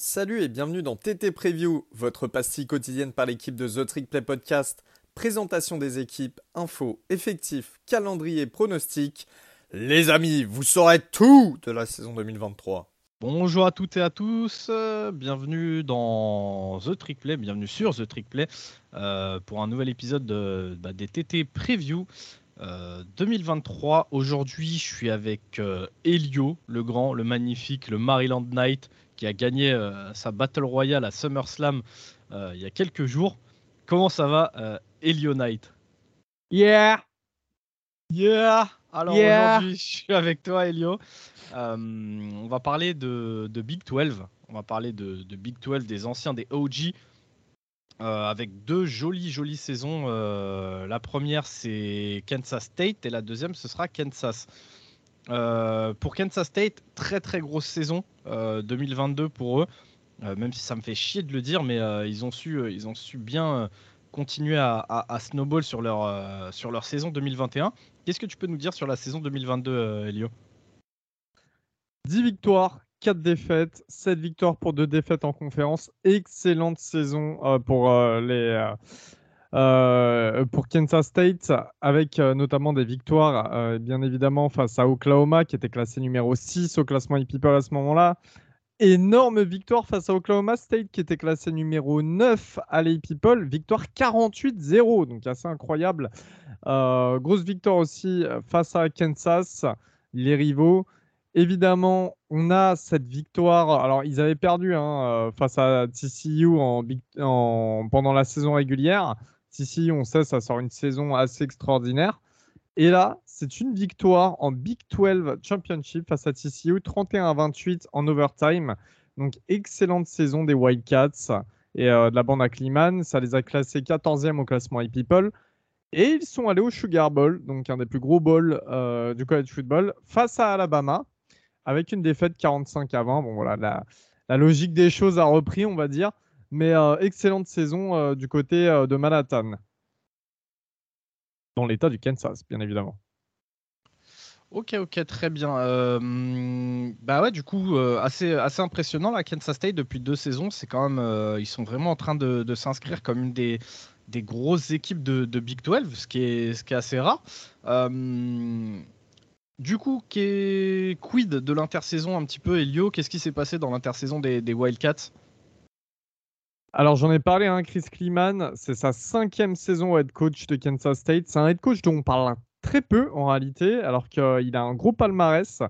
Salut et bienvenue dans TT Preview, votre pastille quotidienne par l'équipe de The Trick Play Podcast. Présentation des équipes, infos, effectifs, calendrier, pronostics. Les amis, vous saurez tout de la saison 2023. Bonjour à toutes et à tous, euh, bienvenue dans The Trick Play, bienvenue sur The Trick Play euh, pour un nouvel épisode de, bah, des TT Preview 2023. Euh, Aujourd'hui, je suis avec Elio, le grand, le magnifique, le Maryland Knight qui a gagné euh, sa Battle Royale à SummerSlam euh, il y a quelques jours. Comment ça va, euh, Elio Knight? Yeah Yeah Alors aujourd'hui, je suis avec toi, Elio. on va parler de, Big 12. On va parler de, Big 12, des anciens, des OG. avec deux jolies, jolies saisons. la première, c'est Kansas State et la deuxième, ce sera Kansas. Euh, pour Kansas State, très très grosse saison 2022 euh, pour eux. Euh, même si ça me fait chier de le dire, mais ils, ont su, ils ont su bien continuer à, snowball sur leur, sur leur saison 2021. Qu'est-ce que tu peux nous dire sur la saison 2022, Elio? 10 victoires, 4 défaites, 7 victoires pour 2 défaites en conférence. Excellente saison pour les euh, pour Kansas State, avec euh, notamment des victoires, euh, bien évidemment, face à Oklahoma, qui était classé numéro 6 au classement e-people à ce moment-là. Énorme victoire face à Oklahoma State, qui était classé numéro 9 à l'e-people. Victoire 48-0, donc assez incroyable. grosse victoire aussi face à Kansas, les rivaux. Évidemment, on a cette victoire. Alors, ils avaient perdu hein, face à TCU en, pendant la saison régulière. Si, on sait, ça sort une saison assez extraordinaire. Et là, c'est une victoire en Big 12 Championship face à TCU, 31 à 28 en overtime. Donc, excellente saison des Wildcats et euh, de la bande à Kliman. Ça les a classés 14e au classement e-people. Et ils sont allés au Sugar Bowl, donc un des plus gros bowls euh, du college football, face à Alabama, avec une défaite 45 à 20. Bon, voilà, la logique des choses a repris, on va dire. Mais euh, excellente saison euh, du côté euh, de Manhattan. Dans l'état du Kansas, bien évidemment. Ok, ok, très bien. bah ouais, du coup, assez, assez impressionnant la Kansas State depuis deux saisons. C'est quand même, ils sont vraiment en train de, s'inscrire comme une des, des grosses équipes de, Big 12, ce qui est, ce qui est assez rare. du coup, quid de l'intersaison un petit peu, Elio? Qu'est-ce qui s'est passé dans l'intersaison des, des Wildcats? Alors j'en ai parlé à hein, Chris Kleeman, c'est sa cinquième saison head coach de Kansas State. C'est un head coach dont on parle très peu en réalité, alors qu'il a un gros palmarès.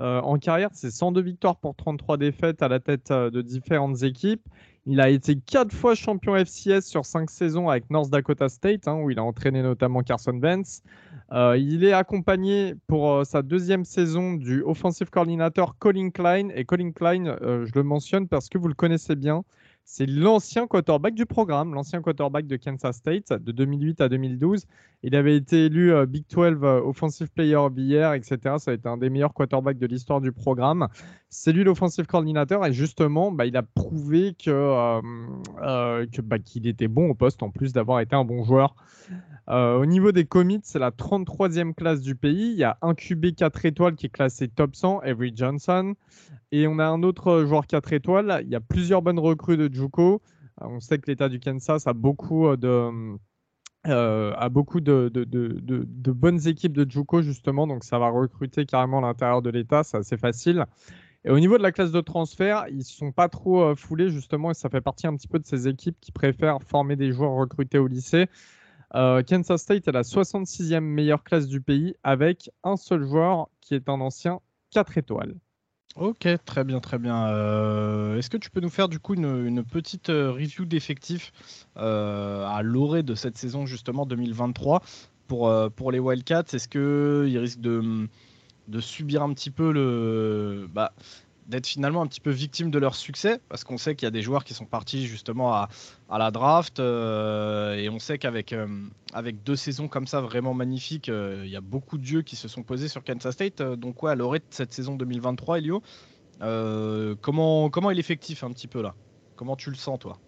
Euh, en carrière, c'est 102 victoires pour 33 défaites à la tête euh, de différentes équipes. Il a été quatre fois champion FCS sur cinq saisons avec North Dakota State, hein, où il a entraîné notamment Carson Vance. Euh, il est accompagné pour sa deuxième saison du offensive coordinator Colin Klein. Et Colin Klein, je le mentionne parce que vous le connaissez bien. C'est l'ancien quarterback du programme, l'ancien quarterback de Kansas State de 2008 à 2012. Il avait été élu euh, Big 12 euh, Offensive Player of the Year, etc. Ça a été un des meilleurs quarterbacks de l'histoire du programme. C'est lui l'offensive coordinateur et justement, bah, il a prouvé que, euh, bah, qu'il était bon au poste en plus d'avoir été un bon joueur. au niveau des commits, c'est la 33e classe du pays. Il y a un QB 4 étoiles qui est classé top 100, Avery Johnson. Et on a un autre joueur 4 étoiles. Il y a plusieurs bonnes recrues de Juco. On sait que l'État du Kansas a beaucoup de euh, de, bonnes équipes de Juco justement, donc ça va recruter carrément l'intérieur de l'État, c'est assez facile. Et au niveau de la classe de transfert, ils ne sont pas trop euh, foulés justement, et ça fait partie un petit peu de ces équipes qui préfèrent former des joueurs recrutés au lycée. Euh, Kansas State est la 66e meilleure classe du pays avec un seul joueur qui est un ancien 4 étoiles. Ok, très bien, très bien. Euh, est-ce que tu peux nous faire du coup une, petite euh, review d'effectifs euh, à l'orée de cette saison justement 2023 pour, pour les Wildcats? Est-ce qu'ils risquent de, de subir un petit peu le, bah, d'être finalement un petit peu victime de leur succès, parce qu'on sait qu'il y a des joueurs qui sont partis justement à, la draft, euh, et on sait qu'avec euh, deux saisons comme ça vraiment magnifiques, euh, il y a beaucoup de dieux qui se sont posés sur Kansas State. donc ouais, à l'orée de cette saison 2023, Elio, comment, comment est l'effectif un petit peu là? Comment tu le sens toi?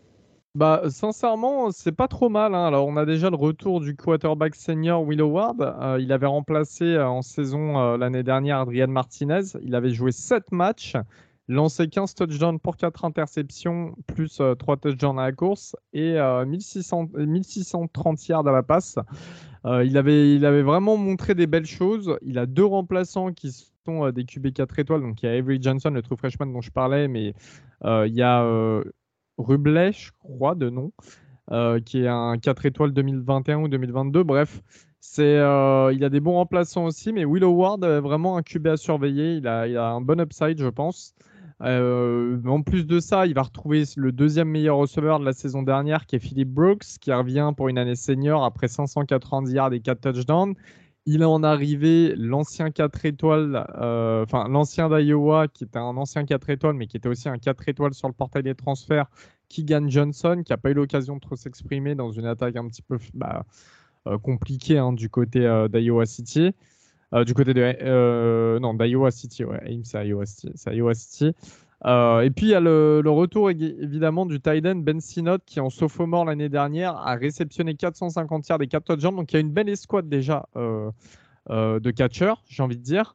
Bah, sincèrement, c'est pas trop mal. Hein. Alors, on a déjà le retour du quarterback senior Will Howard. Euh, il avait remplacé euh, en saison euh, l'année dernière Adrian Martinez. Il avait joué 7 matchs. lancé 15 touchdowns pour 4 interceptions, plus 3 touchdowns à la course et 1600, 1630 yards à la passe. il, avait, il avait vraiment montré des belles choses. Il a deux remplaçants qui sont des QB 4 étoiles. Donc il y a Avery Johnson, le true freshman dont je parlais, mais il y a Rubley, je crois, de nom, qui est un 4 étoiles 2021 ou 2022. Bref, euh, il a des bons remplaçants aussi, mais Will Howard est vraiment un QB à surveiller. Il a, il a un bon upside, je pense. Euh, en plus de ça, il va retrouver le deuxième meilleur receveur de la saison dernière, qui est Philip Brooks, qui revient pour une année senior après 590 yards et 4 touchdowns. Il a en arrivé l'ancien 4 étoiles, euh, enfin l'ancien d'Iowa, qui était un ancien 4 étoiles, mais qui était aussi un 4 étoiles sur le portail des transferts, Keegan Johnson, qui n'a pas eu l'occasion de trop s'exprimer dans une attaque un petit peu bah, euh, compliqué hein, du côté euh, d'Iowa City. Du côté de non d'Iowa City, ouais, Ames c'est Iowa City. City. Et puis il y a le, retour évidemment du Titan Ben Sinot qui en sophomore l'année dernière a réceptionné 450 yards et 4 touchdowns. Donc il y a une belle escouade déjà de catcheurs, j'ai envie de dire.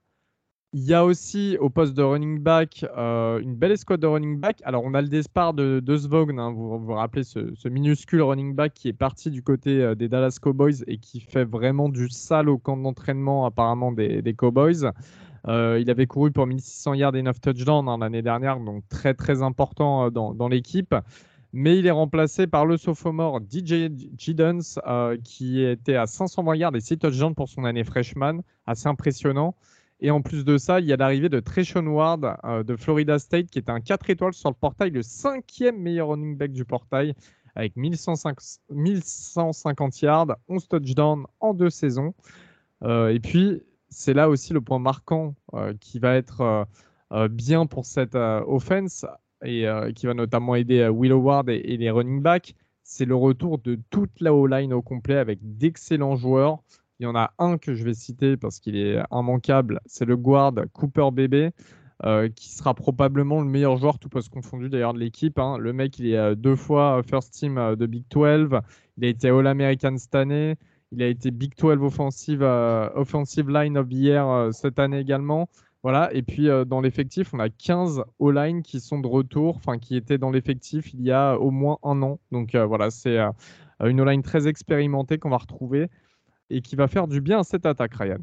Il y a aussi au poste de running back euh, une belle escouade de running back. Alors, on a le départ de, de Svogn, hein, vous vous rappelez ce, minuscule running back qui est parti du côté euh, des Dallas Cowboys et qui fait vraiment du sale au camp d'entraînement apparemment des, Cowboys. Euh, il avait couru pour 1600 yards et 9 touchdowns hein, l'année dernière, donc très très important dans, dans l'équipe. Mais il est remplacé par le sophomore DJ Giddens qui était à 520 yards et 6 touchdowns pour son année freshman, assez impressionnant. Et en plus de ça, il y a l'arrivée de Treshon Ward euh, de Florida State, qui est un 4 étoiles sur le portail, le cinquième meilleur running back du portail, avec 1150, yards, 11 touchdowns en deux saisons. Euh, et puis, c'est là aussi le point marquant euh, qui va être bien pour cette offense et qui va notamment aider Will Howard et, les running backs. C'est le retour de toute la O-line au complet avec d'excellents joueurs. Il y en a un que je vais citer parce qu'il est immanquable, c'est le guard Cooper Bébé, euh, qui sera probablement le meilleur joueur, tout poste confondu d'ailleurs de l'équipe. Hein. Le mec, il est euh, deux fois first team euh, de Big 12. Il a été All-American cette année. Il a été Big 12 offensive, offensive line of the year cette année également. Voilà. Et puis dans l'effectif, on a 15 all-line qui sont de retour, enfin qui étaient dans l'effectif il y a au moins un an. Donc voilà, c'est une all-line très expérimentée qu'on va retrouver et qui va faire du bien à cette attaque, Ryan.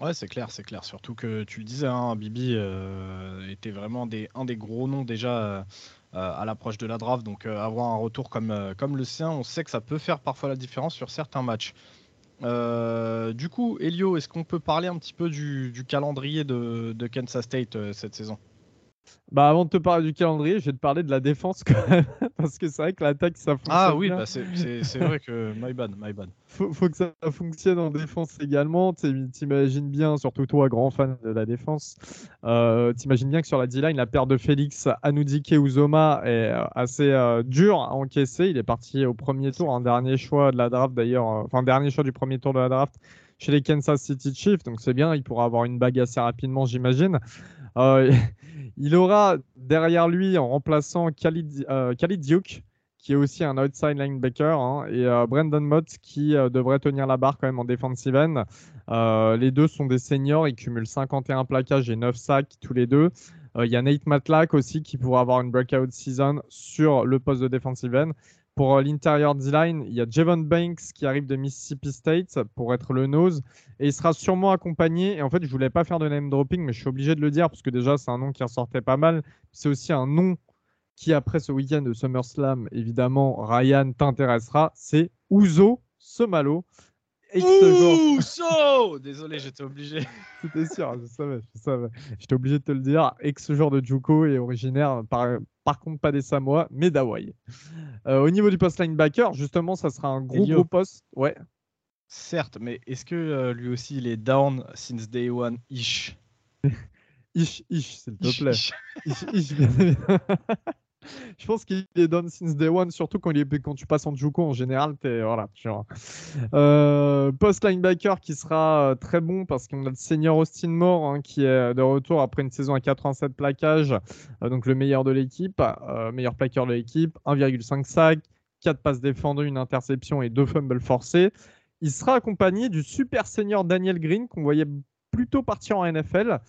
Ouais, c'est clair, c'est clair. Surtout que tu le disais, hein, Bibi euh, était vraiment des, un des gros noms déjà euh, à l'approche de la draft. Donc euh, avoir un retour comme, comme le sien, on sait que ça peut faire parfois la différence sur certains matchs. du coup, Elio, est-ce qu'on peut parler un petit peu du, calendrier de, Kansas State cette saison? Bah, avant de te parler du calendrier, je vais te parler de la défense quand même. Parce que c'est vrai que l'attaque, ça fonctionne. Ah oui, bah c'est vrai que. My bad, my bad. Faut, faut que ça fonctionne en défense également. T'imagines bien, surtout toi, grand fan de la défense, euh, t'imagines bien que sur la D-line, la paire de Félix Anoudike Uzoma est euh, assez euh, dure à encaisser. Il est parti au premier tour, un dernier choix de la draft d'ailleurs, enfin, dernier choix du premier tour de la draft chez les Kansas City Chiefs. Donc c'est bien, il pourra avoir une bague assez rapidement, j'imagine. Euh, il aura derrière lui, en remplaçant Khalid, euh, Duke, qui est aussi un outside linebacker, hein, et euh, Brandon Mott, qui devrait tenir la barre quand même en defensive end. les deux sont des seniors, ils cumulent 51 plaquages et 9 sacs tous les deux. Il y a Nate Matlack aussi qui pourra avoir une breakout season sur le poste de defensive end. Pour euh, l'intérieur D-line, il y a Javon Banks qui arrive de Mississippi State pour être le nose. Et il sera sûrement accompagné. Et en fait, je voulais pas faire de name dropping, mais je suis obligé de le dire parce que déjà, c'est un nom qui ressortait pas mal. C'est aussi un nom qui, après ce week-end de SummerSlam, évidemment, Ryan t'intéressera. C'est Ouzo Somalo. Ouzo Désolé, j'étais obligé. C'était sûr, je savais, je savais. J'étais obligé de te le dire. Ex-joueur de Juco et originaire par par contre, pas des Samoa, mais d'Hawaï. Euh, au niveau du post linebacker, justement, ça sera un gros, gros poste. Ouais. Certes, mais est-ce que euh, lui aussi il est down since day one? Ish Ish, ish, s'il te plaît. Ish, ish, bien. je pense qu'il est down since day one, surtout quand, il est, quand tu passes en Juco en général. Es, voilà, euh, post linebacker qui sera euh, très bon parce qu'on a le senior Austin Moore hein, qui est de retour après une saison à 87 plaquages, euh, donc le meilleur de l'équipe, meilleur plaqueur de l'équipe, 1,5 sac, 4 passes défendues, une interception et 2 fumbles forcés. Il sera accompagné du super senior Daniel Green qu'on voyait plutôt partir en NFL.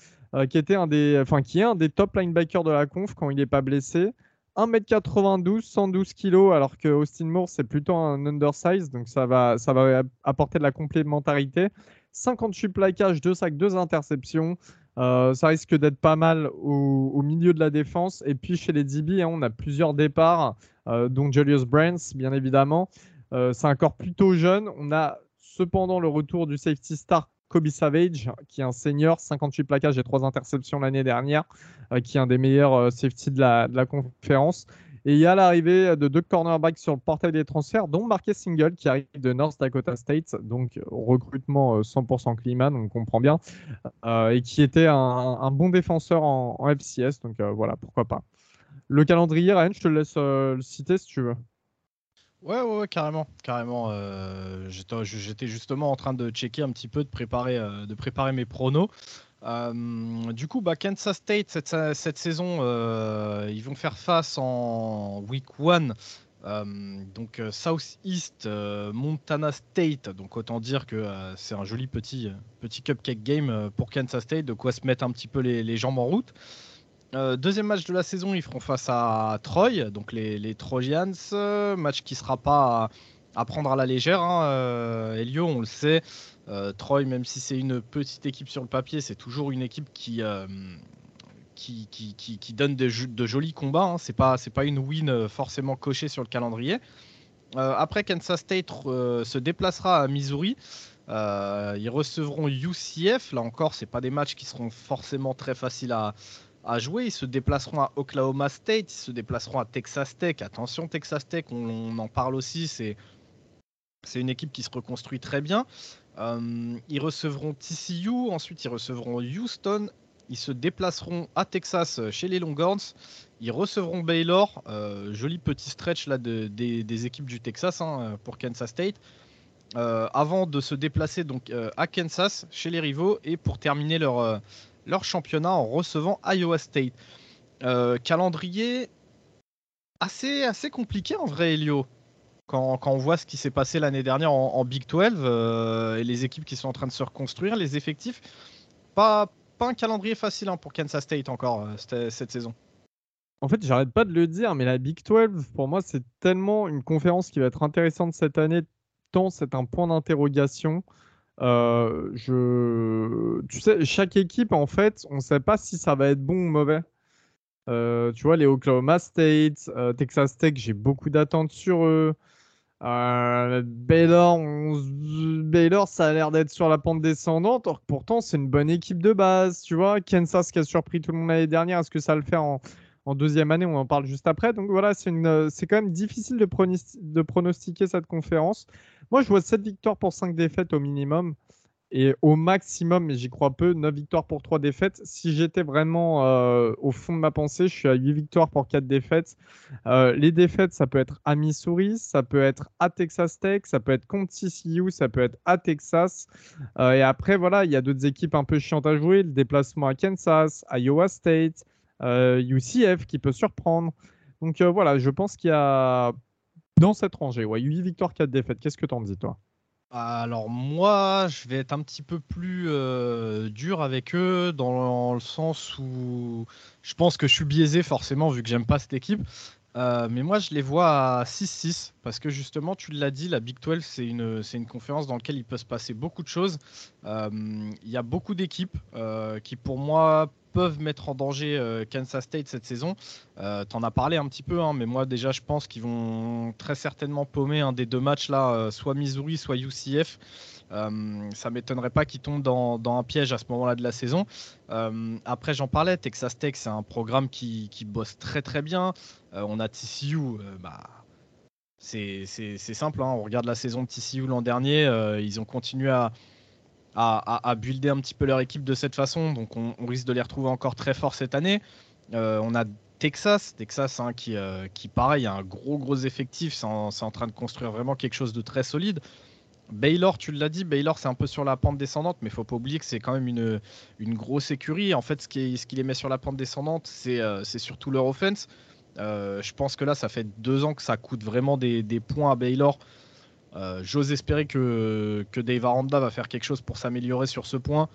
qui, était un des, enfin, qui est un des top linebackers de la conf quand il n'est pas blessé. 1m92, 112 kg, alors que Austin Moore, c'est plutôt un undersize, donc ça va, ça va apporter de la complémentarité. 58 plaquages, 2 sacs, 2 interceptions. Euh, ça risque d'être pas mal au, milieu de la défense. Et puis chez les DB, hein, on a plusieurs départs, euh, dont Julius Brands, bien évidemment. Euh, c'est un corps plutôt jeune. On a cependant le retour du safety star Kobe Savage, qui est un senior, 58 plaquages et 3 interceptions l'année dernière, qui est un des meilleurs safety de la, conférence. Et il y a l'arrivée de deux cornerbacks sur le portail des transferts, dont Marquez Single qui arrive de North Dakota State, donc recrutement 100% climat, on comprend bien, euh, et qui était un, bon défenseur en, FCS, donc euh, voilà, pourquoi pas. Le calendrier, Ryan, je te laisse euh, le citer si tu veux. Ouais, ouais, carrément, carrément. J'étais justement en train de checker un petit peu, de préparer, de préparer mes pronos. Euh, du coup, bah, Kansas State, cette, saison, euh, ils vont faire face en week 1. Euh, donc South East, Montana State. Donc autant dire que c'est un joli petit, petit cupcake game pour Kansas State, de quoi se mettre un petit peu les, jambes en route. Deuxième match de la saison, ils feront face à Troy, donc les, les Trojans. match qui sera pas à, prendre à la légère. Hein. Elio, on le sait, euh, Troy, même si c'est une petite équipe sur le papier, c'est toujours une équipe qui, euh, qui, qui, donne de, jolis combats. Hein. C'est pas, pas une win euh, forcément cochée sur le calendrier. après, Kansas State se déplacera à Missouri. ils recevront UCF. Là encore, c'est pas des matchs qui seront forcément très faciles à, à jouer. Ils se déplaceront à Oklahoma State, ils se déplaceront à Texas Tech. Attention, Texas Tech, on, en parle aussi, c'est c'est une équipe qui se reconstruit très bien. Euh, ils recevront TCU, ensuite ils recevront Houston, ils se déplaceront à Texas euh, chez les Longhorns, ils recevront Baylor, euh, joli petit stretch là des, équipes du Texas hein, pour Kansas State, avant de se déplacer donc à Kansas chez les rivaux et pour terminer leur, leur championnat en recevant Iowa State. calendrier assez, assez compliqué en vrai, Elio quand, on voit ce qui s'est passé l'année dernière en, Big 12 euh, et les équipes qui sont en train de se reconstruire, les effectifs, pas, pas un calendrier facile hein, pour Kansas State encore euh, cette, saison. En fait, j'arrête pas de le dire, mais la Big 12, pour moi, c'est tellement une conférence qui va être intéressante cette année, tant c'est un point d'interrogation. Euh, je... Tu sais, chaque équipe, en fait, on ne sait pas si ça va être bon ou mauvais. tu vois, les Oklahoma State, Texas Tech, j'ai beaucoup d'attentes sur eux. Euh, Baylor, Baylor, ça a l'air d'être sur la pente descendante, or pourtant c'est une bonne équipe de base, tu vois. Kansas qui a surpris tout le monde l'année dernière, est-ce que ça le fait en, deuxième année On en parle juste après. Donc voilà, c'est quand même difficile de, pronostiquer cette conférence. Moi, je vois 7 victoires pour 5 défaites au minimum. Et au maximum, mais j'y crois peu, 9 victoires pour 3 défaites. Si j'étais vraiment euh, au fond de ma pensée, je suis à 8 victoires pour 4 défaites. Euh, les défaites, ça peut être à Missouri, ça peut être à Texas Tech, ça peut être contre TCU, ça peut être à Texas. Euh, et après, voilà, il y a d'autres équipes un peu chiantes à jouer. Le déplacement à Kansas, Iowa State, UCF qui peut surprendre. Donc voilà, je pense qu'il y a dans cette rangée, ouais, 8 victoires, 4 défaites. Qu'est-ce que tu en dis, toi? Alors moi, je vais être un petit peu plus euh, dur avec eux dans le sens où je pense que je suis biaisé forcément vu que j'aime pas cette équipe. Euh, mais moi, je les vois à 6-6 parce que justement, tu l'as dit, la Big 12, c'est une, c'est une conférence dans laquelle il peut se passer beaucoup de choses. Euh, il y a beaucoup d'équipes qui, pour moi, peuvent mettre en danger euh, Kansas State cette saison. Euh, T'en as parlé un petit peu, hein, mais moi déjà je pense qu'ils vont très certainement paumer un des deux matchs là, euh, soit Missouri, soit UCF. Euh, ça m'étonnerait pas qu'ils tombent dans, un piège à ce moment-là de la saison. après, j'en parlais, Texas Tech, c'est un programme qui, bosse très très bien. on a TCU, bah, c'est simple, hein. on regarde la saison de TCU l'an dernier, ils ont continué à, à, builder un petit peu leur équipe de cette façon. Donc on, risque de les retrouver encore très forts cette année. Euh, on a Texas, Texas hein, euh, qui pareil a un gros gros effectif, c'est en, train de construire vraiment quelque chose de très solide. Baylor, tu l'as dit, Baylor c'est un peu sur la pente descendante, mais faut pas oublier que c'est quand même une, une grosse écurie. En fait, ce qui, ce les met sur la pente descendante, c'est euh, surtout leur offense. je pense que là, ça fait deux ans que ça coûte vraiment des, des points à Baylor euh, j'ose espérer que, que Dave Aranda va faire quelque chose pour s'améliorer sur ce point.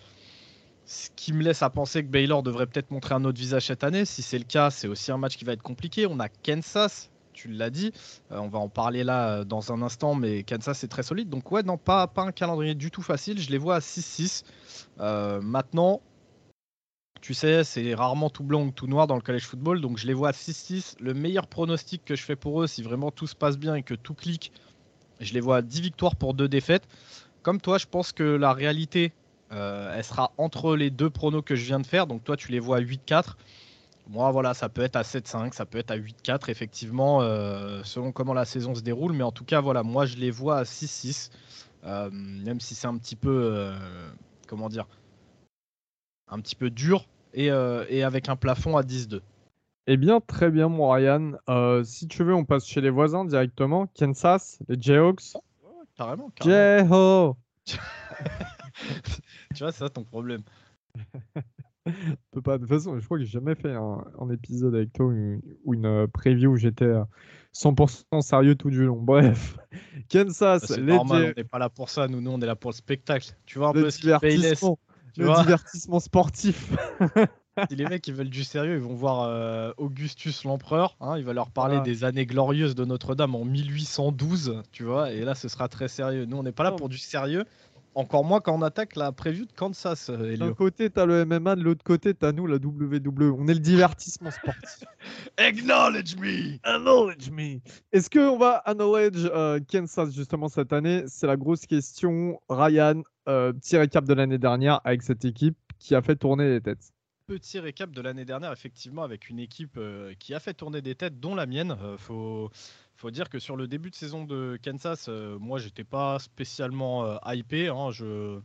Ce qui me laisse à penser que Baylor devrait peut-être montrer un autre visage cette année. Si c'est le cas, c'est aussi un match qui va être compliqué. On a Kansas, tu l'as dit. Euh, on va en parler là euh, dans un instant, mais Kansas c'est très solide. Donc ouais, non, pas, pas un calendrier du tout facile. Je les vois à 6-6. Euh, maintenant, tu sais, c'est rarement tout blanc ou tout noir dans le college football. Donc je les vois à 6-6. Le meilleur pronostic que je fais pour eux, si vraiment tout se passe bien et que tout clique, je les vois à 10 victoires pour 2 défaites. Comme toi, je pense que la réalité elle sera entre les deux pronos que je viens de faire. Donc toi, tu les vois à 8-4. Moi, voilà, ça peut être à 7-5, ça peut être à 8-4, effectivement, euh, selon comment la saison se déroule. Mais en tout cas, voilà, moi, je les vois à 6-6. Euh, même si c'est un petit peu, comment dire, un petit peu dur et, avec un plafond à 10-2. Eh bien, très bien, mon Ryan. si tu veux, on passe chez les voisins directement. Kansas, les Jayhawks. carrément, carrément. tu vois, c'est ça ton problème. peut pas. De toute façon, je crois que j'ai jamais fait un, épisode avec toi ou une, euh, preview où j'étais 100% euh, sérieux tout du long. Bref, Kansas, c'est normal, on n'est pas là pour ça. Nous, nous, on est là pour le spectacle. Tu vois un le peu divertissement, tu le divertissement sportif. si les mecs ils veulent du sérieux, ils vont voir euh, Augustus l'empereur. Hein, il va leur parler des années glorieuses de Notre-Dame en 1812, tu vois. Et là, ce sera très sérieux. Nous, on n'est pas là pour du sérieux. Encore moins quand on attaque la preview de Kansas, euh, D'un côté, t'as le MMA, de l'autre côté, t'as nous, la WWE. On est le divertissement sportif. Acknowledge me Acknowledge me Est-ce qu'on va acknowledge euh, Kansas justement cette année? C'est la grosse question. Ryan, euh, petit récap de l'année dernière avec cette équipe qui a fait tourner les têtes. Petit récap de l'année dernière, effectivement, avec une équipe qui a fait tourner des têtes, dont la mienne. faut faut dire que sur le début de saison de Kansas, euh, moi j'étais pas spécialement euh, hypé. Hein, je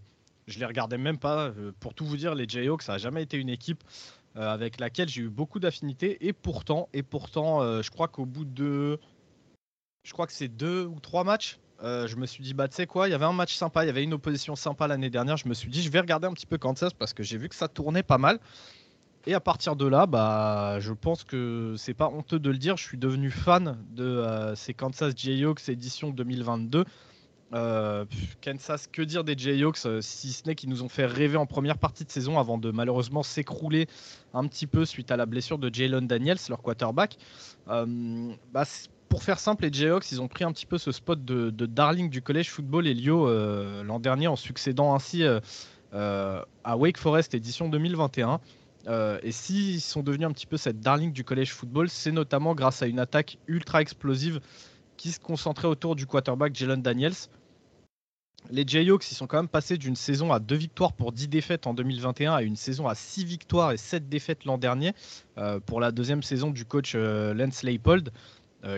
je les regardais même pas. Euh, pour tout vous dire, les Jayhawks, ça a jamais été une équipe avec laquelle j'ai eu beaucoup d'affinités. Et pourtant, et pourtant, je crois qu'au bout de, je crois que c'est deux ou trois matchs, je me suis dit bah tu sais quoi, il y avait un match sympa, il y avait une opposition sympa l'année dernière. Je me suis dit je vais regarder un petit peu Kansas parce que j'ai vu que ça tournait pas mal. Et à partir de là, bah, je pense que c'est pas honteux de le dire, je suis devenu fan de euh, ces Kansas Jayhawks édition 2022. Euh, Kansas, que dire des Jayhawks, euh, si ce n'est qu'ils nous ont fait rêver en première partie de saison avant de malheureusement s'écrouler un petit peu suite à la blessure de Jalen Daniels, leur quarterback. Bah, pour faire simple, les Jayhawks, ils ont pris un petit peu ce spot de, darling du collège football Elio l'an dernier en succédant ainsi à Wake Forest édition 2021. Euh, et s'ils sont devenus un petit peu cette darling du collège football, c'est notamment grâce à une attaque ultra explosive qui se concentrait autour du quarterback Jalen Daniels. Les Jayhawks, ils sont quand même passés d'une saison à 2 victoires pour 10 défaites en 2021 à une saison à 6 victoires et 7 défaites l'an dernier euh, pour la deuxième saison du coach euh, Lance Leipold,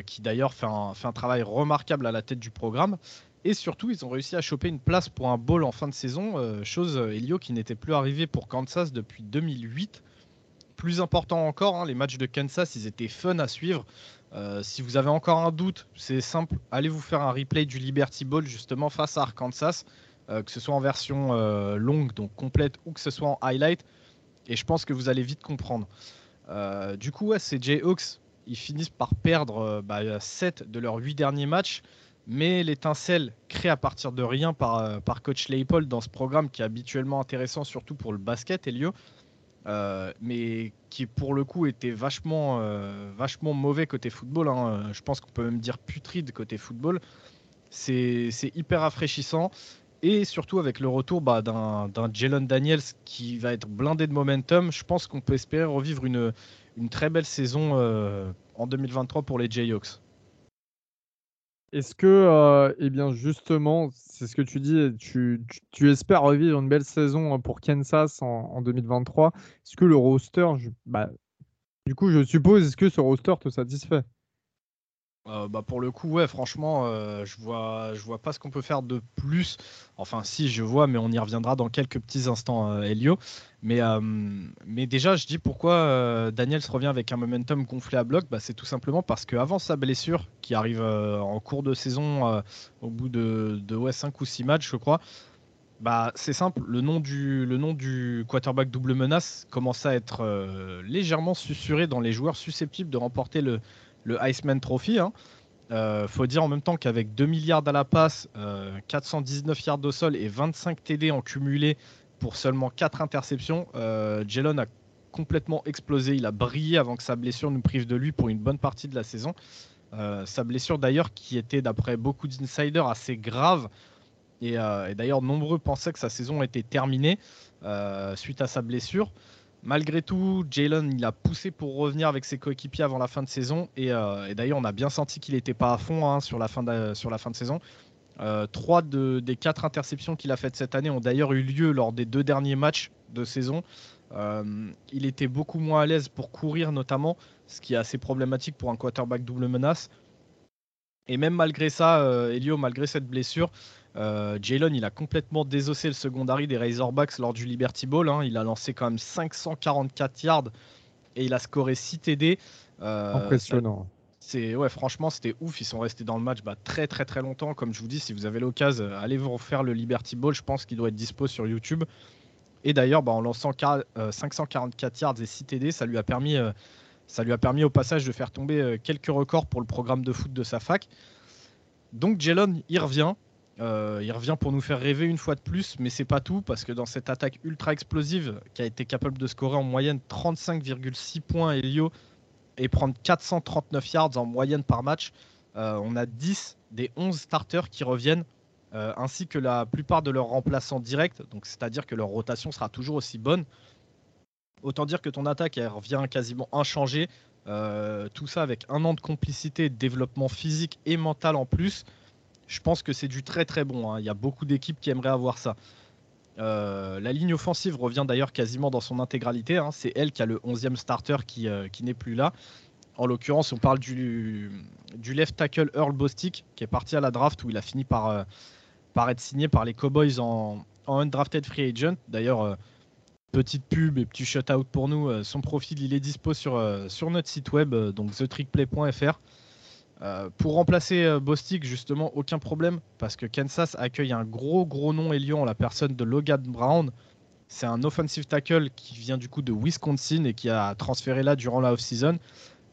qui d'ailleurs fait un, travail remarquable à la tête du programme. Et surtout, ils ont réussi à choper une place pour un bowl en fin de saison, euh, chose euh, Elio qui n'était plus arrivé pour Kansas depuis 2008. Plus important encore, hein, les matchs de Kansas, ils étaient fun à suivre. Euh, si vous avez encore un doute, c'est simple, allez vous faire un replay du Liberty Bowl justement face à Arkansas, que ce soit en version longue, donc complète, ou que ce soit en highlight. Et je pense que vous allez vite comprendre. du coup, ouais, ces Jayhawks, ils finissent par perdre 7 bah, de leurs 8 derniers matchs. Mais l'étincelle créée à partir de rien par, euh, par coach Leipold dans ce programme qui est habituellement intéressant, surtout pour le basket, Elio, euh, mais qui pour le coup était vachement, euh, vachement mauvais côté football. Hein. Je pense qu'on peut même dire putride côté football. C'est hyper rafraîchissant. Et surtout avec le retour bah, d'un Jalen Daniels qui va être blindé de momentum, je pense qu'on peut espérer revivre une, une très belle saison en 2023 pour les Jayhawks. Est-ce que, euh, eh bien, justement, c'est ce que tu dis, tu, espères revivre une belle saison pour Kansas en, 2023. Est-ce que le roster, bah, du coup, je suppose, est-ce que ce roster te satisfait? Euh, bah pour le coup, ouais, franchement, euh, je vois, je vois pas ce qu'on peut faire de plus. Enfin, si, je vois, mais on y reviendra dans quelques petits instants, euh, Elio. Mais, mais déjà, je dis pourquoi Daniel se revient avec un momentum gonflé à bloc. Bah, c'est tout simplement parce qu'avant sa blessure, qui arrive en cours de saison, au bout de, de ouais, 5 ou 6 matchs, je crois, bah, c'est simple, le nom, du, le nom du quarterback double menace commence à être légèrement susurré dans les joueurs susceptibles de remporter le, le Iceman Trophy. Hein. Euh, faut dire en même temps qu'avec 2 milliards à la passe, 419 euh, yards au sol et 25 TD en cumulé pour seulement 4 interceptions. Jalen a complètement explosé. Il a brillé avant que sa blessure nous prive de lui pour une bonne partie de la saison. sa blessure d'ailleurs qui était d'après beaucoup d'insiders assez grave. Et, et d'ailleurs nombreux pensaient que sa saison était terminée suite à sa blessure. Malgré tout, Jalen il a poussé pour revenir avec ses coéquipiers avant la fin de saison. Et, euh, d'ailleurs, on a bien senti qu'il n'était pas à fond hein, sur, la fin de, saison. Euh, trois des quatre interceptions qu'il a faites cette année ont d'ailleurs eu lieu lors des deux derniers matchs de saison. Euh, il était beaucoup moins à l'aise pour courir notamment, ce qui est assez problématique pour un quarterback double menace. Et même malgré ça, Elio, malgré cette blessure, euh, Jalen, il a complètement désossé le secondary des Razorbacks lors du Liberty Bowl. Hein. Il a lancé quand même 544 yards et il a scoré 6 TD. Euh, Impressionnant. C'est ouais, franchement, c'était ouf. Ils sont restés dans le match bah, très très très longtemps. Comme je vous dis, si vous avez l'occasion, allez vous refaire le Liberty Bowl. Je pense qu'il doit être dispo sur YouTube. Et d'ailleurs, bah, en lançant 544 euh, yards et 6 TD, ça lui a permis, ça lui a permis au passage de faire tomber quelques records pour le programme de foot de sa fac. Donc Jalen, il revient. Euh, il revient pour nous faire rêver une fois de plus, mais c'est pas tout parce que dans cette attaque ultra explosive qui a été capable de scorer en moyenne 35,6 points Elio et prendre 439 yards en moyenne par match, euh, on a 10 des 11 starters qui reviennent euh, ainsi que la plupart de leurs remplaçants directs, donc c'est-à-dire que leur rotation sera toujours aussi bonne. Autant dire que ton attaque revient quasiment inchangée, tout ça avec un an de complicité, de développement physique et mental en plus je pense que c'est du très très bon. Hein. Il y a beaucoup d'équipes qui aimeraient avoir ça. Euh, la ligne offensive revient d'ailleurs quasiment dans son intégralité. Hein. C'est elle qui a le 11e starter qui, euh, qui n'est plus là. En l'occurrence, on parle du, du left tackle Earl Bostic qui est parti à la draft où il a fini par, euh, par être signé par les Cowboys en, en undrafted free agent. D'ailleurs, petite pub et petit shout-out pour nous. son profil, il est dispo sur, sur notre site web, donc thetrickplay.fr. Euh, pour remplacer euh, Bostic, justement, aucun problème, parce que Kansas accueille un gros gros nom en la personne de Logan Brown. C'est un offensive tackle qui vient du coup de Wisconsin et qui a transféré là durant la off-season.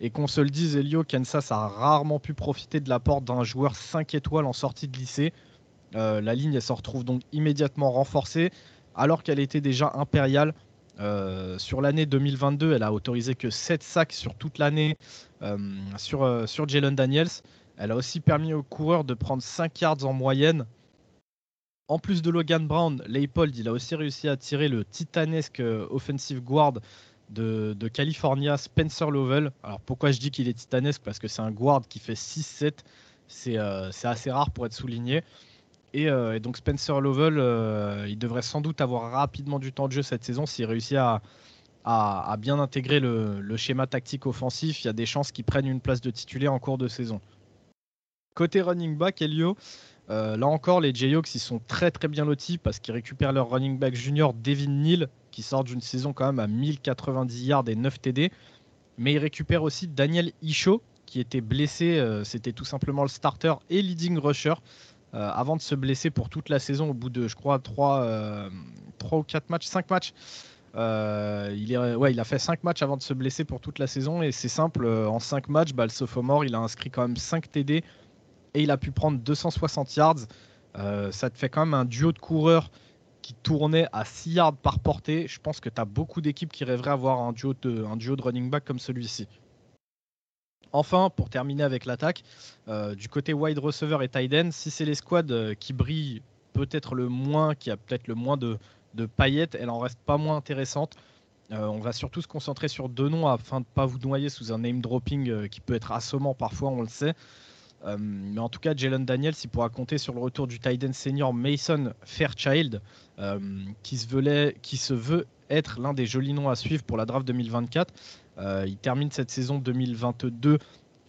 Et qu'on se le dise, Elio, Kansas a rarement pu profiter de l'apport d'un joueur 5 étoiles en sortie de lycée. Euh, la ligne elle se retrouve donc immédiatement renforcée, alors qu'elle était déjà impériale. Sur l'année 2022, elle a autorisé que 7 sacs sur toute l'année, euh, sur, euh, sur Jalen Daniels. Elle a aussi permis aux coureurs de prendre 5 yards en moyenne. En plus de Logan Brown, Leipold, il a aussi réussi à tirer le titanesque euh, offensive guard de, de, California, Spencer Lovell. Alors pourquoi je dis qu'il est titanesque? Parce que c'est un guard qui fait 6-7. C'est assez rare pour être souligné. Et, donc Spencer Lovell, il devrait sans doute avoir rapidement du temps de jeu cette saison s'il réussit à, bien intégrer le, schéma tactique offensif, il y a des chances qu'ils prennent une place de titulaire en cours de saison. Côté running back, Elio, euh, là encore, les Jayhawks ils sont très très bien lotis parce qu'ils récupèrent leur running back junior Devin Neal qui sort d'une saison quand même à 1090 yards et 9 TD. Mais ils récupèrent aussi Daniel Isho qui était blessé, euh, c'était tout simplement le starter et leading rusher euh, avant de se blesser pour toute la saison au bout de, je crois, 3, 3 ou 4 matchs, 5 matchs. Euh, il, a fait 5 matchs avant de se blesser pour toute la saison et c'est simple, euh, en 5 matchs, bah, le sophomore il a inscrit quand même 5 TD et il a pu prendre 260 yards. Euh, ça te fait quand même un duo de coureurs qui tournait à 6 yards par portée. Je pense que tu as beaucoup d'équipes qui rêveraient avoir un duo, de, un duo de running back comme celui-ci. Enfin, pour terminer avec l'attaque, du côté wide receiver et tight end, si c'est les squads qui brillent peut-être le moins, qui a peut-être le moins de, paillettes, elle en reste pas moins intéressante. Euh, on va surtout se concentrer sur deux noms afin de ne pas vous noyer sous un name dropping euh, qui peut être assommant parfois, on le sait. Euh, mais en tout cas, Jalen Daniels, il pourra compter sur le retour du tight senior Mason Fairchild, qui, se qui se veut être l'un des jolis noms à suivre pour la draft 2024. il termine cette saison 2022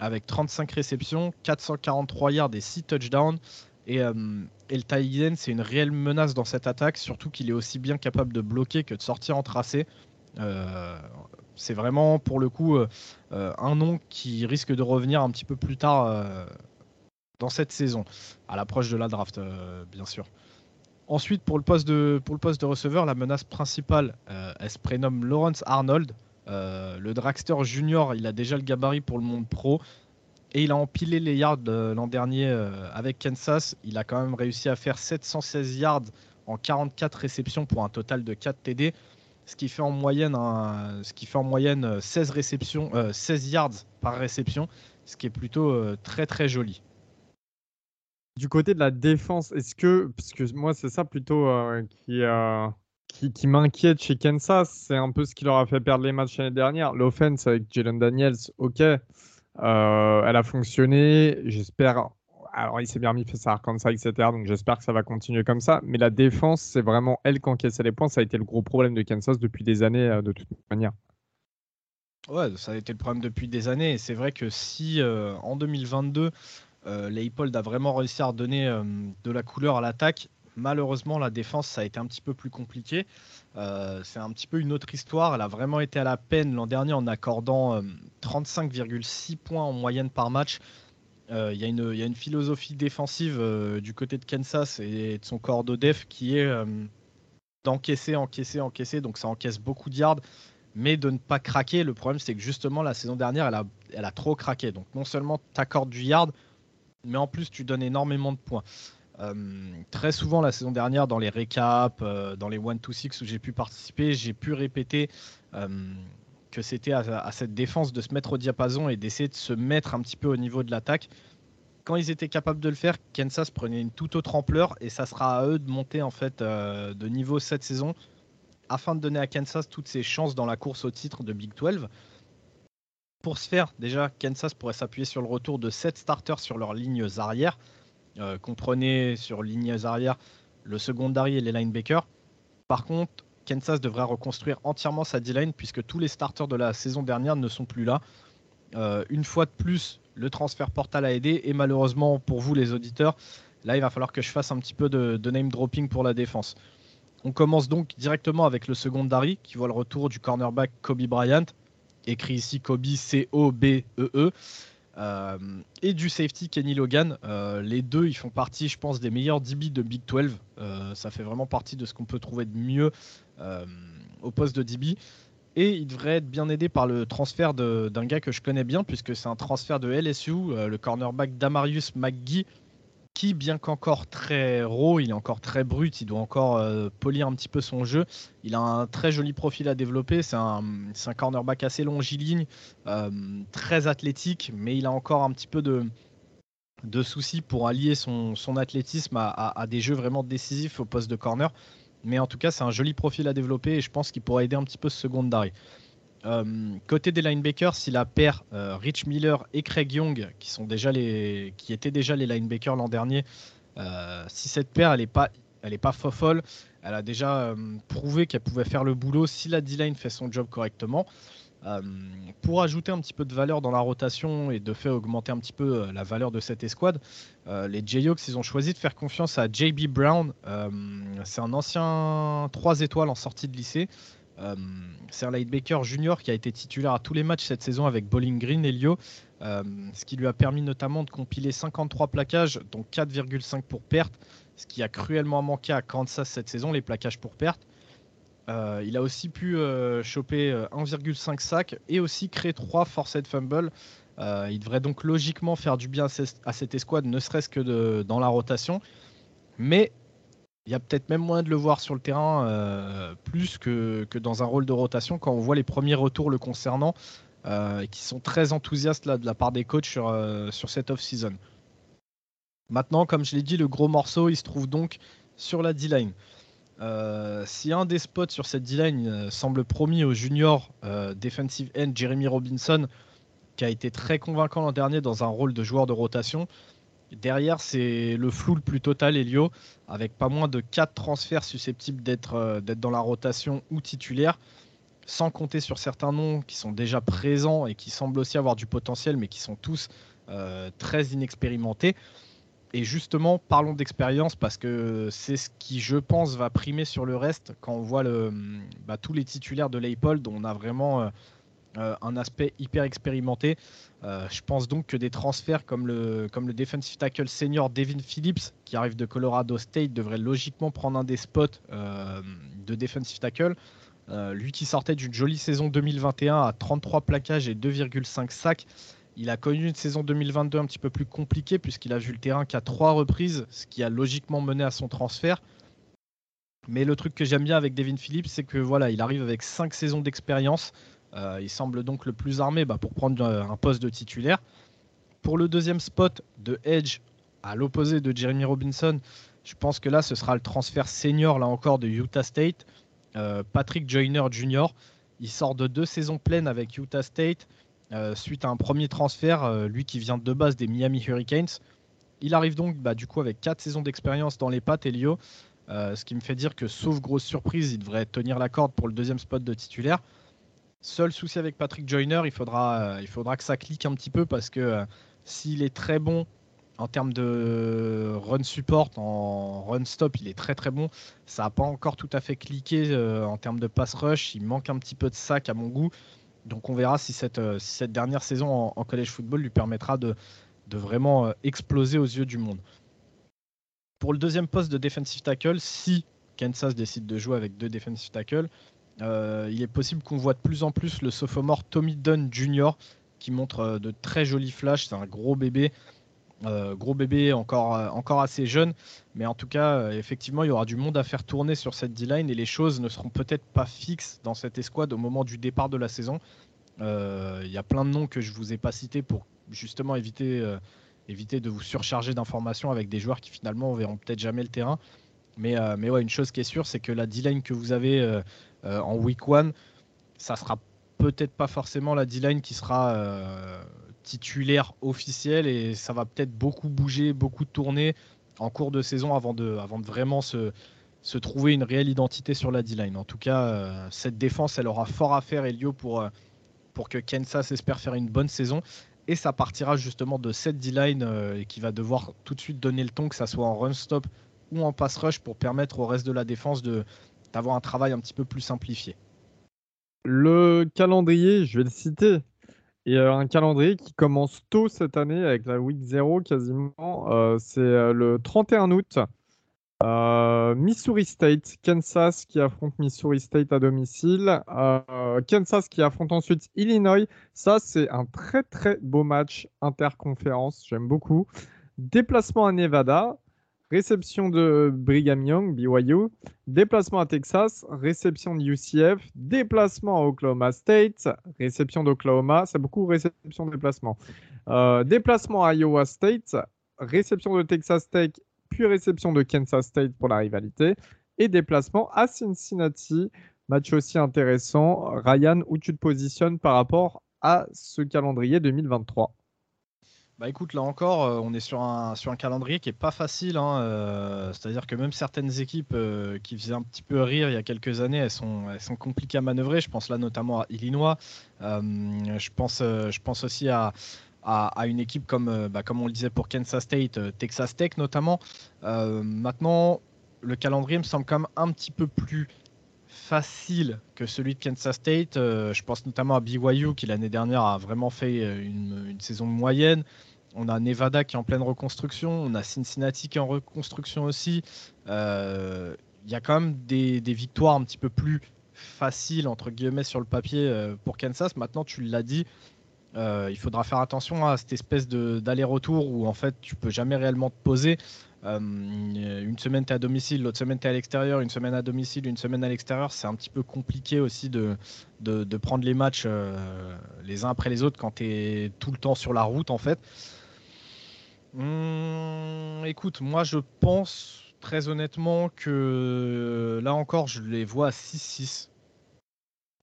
avec 35 réceptions, 443 yards et 6 touchdowns. Et, euh, et le Taïden, c'est une réelle menace dans cette attaque, surtout qu'il est aussi bien capable de bloquer que de sortir en tracé. Euh, c'est vraiment pour le coup euh, un nom qui risque de revenir un petit peu plus tard dans cette saison, à l'approche de la draft, bien sûr. Ensuite, pour le poste de, receveur, la menace principale, elle se prénomme Lawrence Arnold. le dragster junior, il a déjà le gabarit pour le monde pro. Et il a empilé les yards l'an dernier euh, avec Kansas. Il a quand même réussi à faire 716 yards en 44 réceptions pour un total de 4 TD, ce qui fait en moyenne, ce qui fait en moyenne 16, réceptions, 16 yards par réception, ce qui est plutôt très très joli. Du côté de la défense, est-ce que, parce que moi c'est ça plutôt qui, qui, qui m'inquiète chez Kansas, c'est un peu ce qui leur a fait perdre les matchs l'année dernière. L'offense avec Jalen Daniels, ok, elle a fonctionné, j'espère alors il s'est bien mis face à Arkansas, etc. Donc j'espère que ça va continuer comme ça. Mais la défense, c'est vraiment elle qui encaissait les points. Ça a été le gros problème de Kansas depuis des années, euh, de toute manière. Ouais, ça a été le problème depuis des années. Et c'est vrai que si euh, en 2022, euh, Leipold a vraiment réussi à redonner euh, de la couleur à l'attaque, malheureusement, la défense, ça a été un petit peu plus compliqué. c'est un petit peu une autre histoire. Elle a vraiment été à la peine l'an dernier en accordant 35,6 points en moyenne par match. Euh, il y, y, a une philosophie défensive euh, du côté de Kansas et de son corps de def qui est euh, d'encaisser, encaisser, encaisser. Donc ça encaisse beaucoup de yards, mais de ne pas craquer. Le problème, c'est que justement, la saison dernière, elle a, elle a trop craqué. Donc non seulement tu accordes du yard, mais en plus, tu donnes énormément de points. très souvent, la saison dernière, dans les récaps, dans les 1-2-6 où j'ai pu participer, j'ai pu répéter que c'était à, cette défense de se mettre au diapason et d'essayer de se mettre un petit peu au niveau de l'attaque. Quand ils étaient capables de le faire, Kansas prenait une toute autre ampleur et ça sera à eux de monter en fait euh, de niveau cette saison afin de donner à Kansas toutes ses chances dans la course au titre de Big 12. Pour ce faire, déjà, Kansas pourrait s'appuyer sur le retour de 7 starters sur leurs lignes arrière. Euh, comprenez sur lignes arrière le secondary et les linebackers. Par contre, Kansas devrait reconstruire entièrement sa D-line puisque tous les starters de la saison dernière ne sont plus là. Euh, une fois de plus, le transfert portal a aidé et malheureusement pour vous les auditeurs, là il va falloir que je fasse un petit peu de, name dropping pour la défense. On commence donc directement avec le secondary qui voit le retour du cornerback Kobe Bryant, écrit ici Kobe C-O-B-E-E. e et du safety Kenny Logan. Euh, les deux, ils font partie, je pense, des meilleurs DB de Big 12. Euh, ça fait vraiment partie de ce qu'on peut trouver de mieux au poste de DB. Et il devrait être bien aidé par le transfert d'un gars que je connais bien, puisque c'est un transfert de LSU, le cornerback Damarius McGee, bien qu'encore très raw, il est encore très brut, il doit encore euh, polir un petit peu son jeu. Il a un très joli profil à développer. C'est un, cornerback assez longiligne, euh, très athlétique, mais il a encore un petit peu de, soucis pour allier son, athlétisme à, à, des jeux vraiment décisifs au poste de corner. Mais en tout cas, c'est un joli profil à développer et je pense qu'il pourra aider un petit peu ce secondary. Euh, côté des linebackers, s'il a paire euh, Rich Miller et Craig Young, qui, étaient déjà les linebackers l'an dernier, euh, si cette paire elle n'est pas, elle est pas folle, elle a déjà prouvé qu'elle pouvait faire le boulot si la D-line fait son job correctement. pour ajouter un petit peu de valeur dans la rotation et de fait augmenter un petit peu la valeur de cette escouade, les Jayhawks ils ont choisi de faire confiance à JB Brown. c'est un ancien 3 étoiles en sortie de lycée euh, c'est un junior qui a été titulaire à tous les matchs cette saison avec Bowling Green et Lio, euh, ce qui lui a permis notamment de compiler 53 plaquages, dont 4,5 pour perte, ce qui a cruellement manqué à Kansas cette saison, les plaquages pour perte. Euh, il a aussi pu choper 1,5 sacs et aussi créer 3 forced fumbles. il devrait donc logiquement faire du bien à cette escouade, ne serait-ce que dans la rotation. Mais il y a peut-être même moins de le voir sur le terrain euh, plus que, dans un rôle de rotation quand on voit les premiers retours le concernant euh, qui sont très enthousiastes de la part des coachs sur, euh, sur cette off-season. Maintenant, comme je l'ai dit, le gros morceau il se trouve donc sur la D-line. si un des spots sur cette D-line semble promis au junior defensive end Jeremy Robinson, qui a été très convaincant l'an dernier dans un rôle de joueur de rotation, Derrière, c'est le flou le plus total, Elio, avec pas moins de 4 transferts susceptibles euh, d'être dans la rotation ou titulaire, sans compter sur certains noms qui sont déjà présents et qui semblent aussi avoir du potentiel, mais qui sont tous euh, très inexpérimentés. Et justement, parlons d'expérience parce que c'est ce qui, je pense, va primer sur le reste quand on voit bah, tous les titulaires de Leipold. On a vraiment euh, euh, un aspect hyper expérimenté. Euh, je pense donc que des transferts comme le, comme tackle senior Devin Phillips, qui arrive de Colorado State, devrait logiquement prendre un des spots euh, de defensive tackle. lui qui sortait d'une jolie saison 2021 à 33 plaquages et 2,5 sacs. Il a connu une saison 2022 un petit peu plus compliquée puisqu'il a vu le terrain qu'à trois reprises, ce qui a logiquement mené à son transfert. Mais le truc que j'aime bien avec Devin Phillips, c'est que voilà, il arrive avec 5 saisons d'expérience. Il semble donc le plus armé bah, pour prendre un poste de titulaire. Pour le deuxième spot de Edge, à l'opposé de Jeremy Robinson, je pense que là, ce sera le transfert senior, là encore, de Utah State. Euh, Patrick Joyner Jr. Il sort de deux saisons pleines avec Utah State euh, suite à un premier transfert, euh, lui qui vient de base des Miami Hurricanes. Il arrive donc bah, du coup avec quatre saisons d'expérience dans les pattes, Elio. ce qui me fait dire que, sauf grosse surprise, il devrait tenir la corde pour le deuxième spot de titulaire. Seul souci avec Patrick Joyner, il faudra, il faudra que ça clique un petit peu parce que s'il est très bon en termes de run support, en run stop, il est très très bon. Ça n'a pas encore tout à fait cliqué euh, en termes de pass rush. Il manque un petit peu de sac à mon goût. Donc on verra si cette, euh, dernière saison en, college football lui permettra de, de vraiment euh, exploser aux yeux du monde. Pour le deuxième poste de defensive tackle, si Kansas décide de jouer avec deux defensive tackles, il est possible qu'on voit de plus en plus le sophomore Tommy Dunn Jr. qui montre de très jolis flashs. C'est un gros bébé. Euh, gros bébé, encore, euh, encore assez jeune, mais en tout cas, euh, effectivement, il y aura du monde à faire tourner sur cette D-line et les choses ne seront peut-être pas fixes dans cette escouade au moment du départ de la saison. Il y a plein de noms que je vous ai pas cités pour justement éviter, éviter de vous surcharger d'informations avec des joueurs qui finalement verront peut-être jamais le terrain. Mais, mais ouais, une chose qui est sûre, c'est que la D-line que vous avez en week one, ça sera peut-être pas forcément la D-line qui sera titulaire officiel et ça va peut-être beaucoup bouger, beaucoup tourner en cours de saison avant de, vraiment se, trouver une réelle identité sur la D-line. En tout cas, euh, cette défense, elle aura fort à faire, Elio, pour, euh, pour que Kansas espère faire une bonne saison. Et ça partira justement de cette D-line euh, qui va devoir tout de suite donner le ton, que ça soit en run stop ou en pass rush, pour permettre au reste de la défense de, d'avoir un travail un petit peu plus simplifié. Le calendrier, je vais le citer, et euh, un calendrier qui commence tôt cette année avec la week 0 quasiment. Euh, c'est euh, le 31 août. Missouri State, Kansas qui affronte Missouri State à domicile. Kansas qui affronte ensuite Illinois. Ça, c'est un très très beau match interconférence. J'aime beaucoup. Déplacement à Nevada. Réception de Brigham Young, BYU. Déplacement à Texas. Réception de UCF. Déplacement à Oklahoma State. Réception d'Oklahoma. C'est beaucoup réception de déplacement. Euh, déplacement à Iowa State. Réception de Texas Tech. Puis réception de Kansas State pour la rivalité. Et déplacement à Cincinnati. Match aussi intéressant. Ryan, où tu te positionnes par rapport à ce calendrier 2023 bah écoute, là encore, euh, on est sur un, sur un calendrier qui est pas facile. Hein, euh, c'est-à-dire que même certaines équipes euh, qui faisaient un petit peu rire il y a quelques années, elles sont, elles sont compliquées à manœuvrer. Je pense là notamment à Illinois. je, pense, je pense aussi à, à, une équipe comme, bah, comme on le disait pour Kansas State, Texas Tech notamment. maintenant, le calendrier me semble quand même un petit peu plus facile que celui de Kansas State. je pense notamment à BYU qui l'année dernière a vraiment fait une, une saison moyenne. On a Nevada qui est en pleine reconstruction, on a Cincinnati qui est en reconstruction aussi. Euh, il y a quand même des, victoires un petit peu plus faciles, entre guillemets, sur le papier euh, pour Kansas. Maintenant, tu l'as dit, euh, il faudra faire attention à cette espèce d'aller-retour où en fait tu peux jamais réellement te poser. Une semaine tu es à domicile, l'autre semaine tu es à l'extérieur, une semaine à domicile, une semaine à l'extérieur. C'est un petit peu compliqué aussi de, de prendre les matchs les uns après les autres quand tu es tout le temps sur la route en fait. Mmh, écoute, moi je pense très honnêtement que là encore je les vois à 6-6.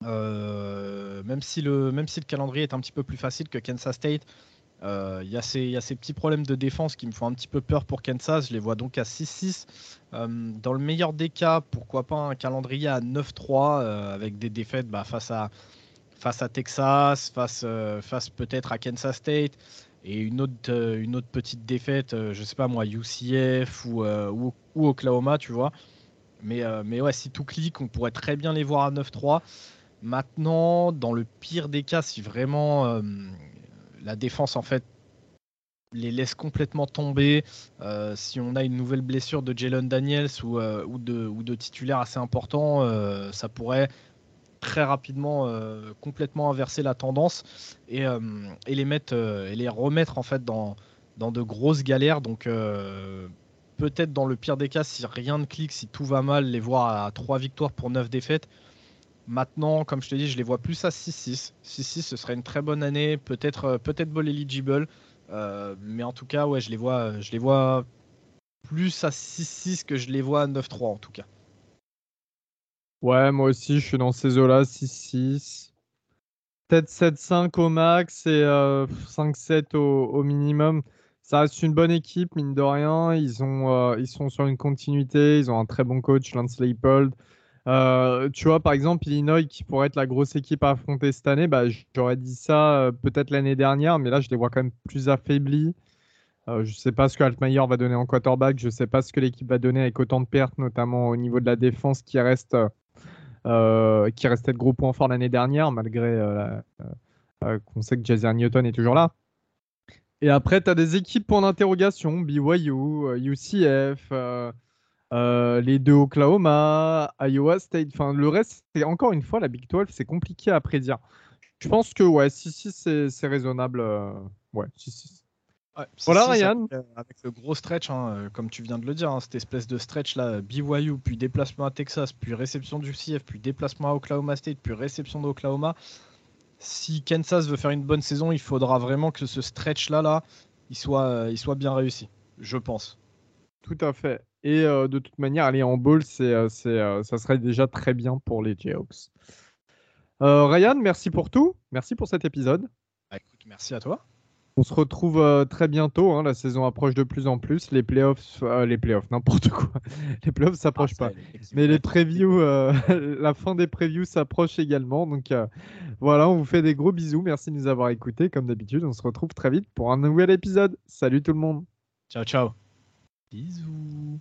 Euh, même, si le, même si le calendrier est un petit peu plus facile que Kansas State, euh, il y, a ces petits problèmes de défense qui me font un petit peu peur pour Kansas. Je les vois donc à 6-6. Euh, dans le meilleur des cas, pourquoi pas un calendrier à 9-3 avec des défaites bah, face, à, Texas, face, peut-être à Kansas State et une autre, euh, petite défaite, euh, je sais pas moi, UCF euh, ou, ou, Oklahoma, tu vois. Mais, mais ouais, si tout clique, on pourrait très bien les voir à 9-3. Maintenant, dans le pire des cas, si vraiment la défense en fait les laisse complètement tomber, si on a une nouvelle blessure de Jalen Daniels ou, ou, de, ou de titulaires assez importants, ça pourrait très rapidement euh, complètement inverser la tendance et, euh, les mettre euh, et les remettre en fait dans, dans de grosses galères. Donc peut-être dans le pire des cas, si rien ne clique, si tout va mal, les voir à 3 victoires pour 9 défaites. Maintenant, comme je te dis, je les vois plus à 6-6. 6-6, ce serait une très bonne année, peut-être euh, peut-être ball eligible. Euh, mais en tout cas, ouais, je les vois, je les vois plus à 6-6 que je les vois à 9-3 en tout cas. Ouais, moi aussi, je suis dans ces eaux-là, 6-6. Peut-être 7-5 au max et 5-7 euh, au, minimum. Ça reste une bonne équipe, mine de rien. Ils, ont, sont sur une continuité. Ils ont un très bon coach, Lance Leipold. Euh, tu vois, par exemple, Illinois qui pourrait être la grosse équipe à affronter cette année, bah, j'aurais dit ça euh, peut-être l'année dernière, mais là, je les vois quand même plus affaiblis. Euh, je ne sais pas ce que Altmaier va donner en quarterback, je ne sais pas ce que l'équipe va donner avec autant de pertes, notamment au niveau de la défense qui reste qui restait de gros points forts l'année dernière, malgré qu'on sait que Jason Newton est toujours là. Et après, tu as des équipes pour d'interrogation, BYU, UCF. Euh, les deux Oklahoma, Iowa State, enfin le reste, c'est encore une fois la Big 12, c'est compliqué à prédire. Je pense que ouais, 6-6 c'est raisonnable. Euh, ouais, 6-6. voilà Ryan. Euh, avec, le gros stretch, hein, comme tu viens de le dire, hein, cette espèce de stretch là, BYU, puis déplacement à Texas, puis réception du CF, puis déplacement à Oklahoma State, puis réception d'Oklahoma. Si Kansas veut faire une bonne saison, il faudra vraiment que ce stretch là, là il, soit, il soit bien réussi, je pense. Tout à fait. Et euh, de toute manière, aller en bowl, c'est, euh, euh, ça serait déjà très bien pour les Jayhawks. Ryan, merci pour tout. Merci pour cet épisode. Bah, écoute, merci à toi. On se retrouve très bientôt. Hein. la saison approche de plus en plus. Les playoffs, les playoffs, n'importe quoi. les playoffs s'approchent ah, pas. Mais les previews, la fin des previews s'approche également. Donc voilà, on vous fait des gros bisous. Merci de nous avoir écoutés. Comme d'habitude, on se retrouve très vite pour un nouvel épisode. Salut tout le monde. Ciao, ciao. Bisous.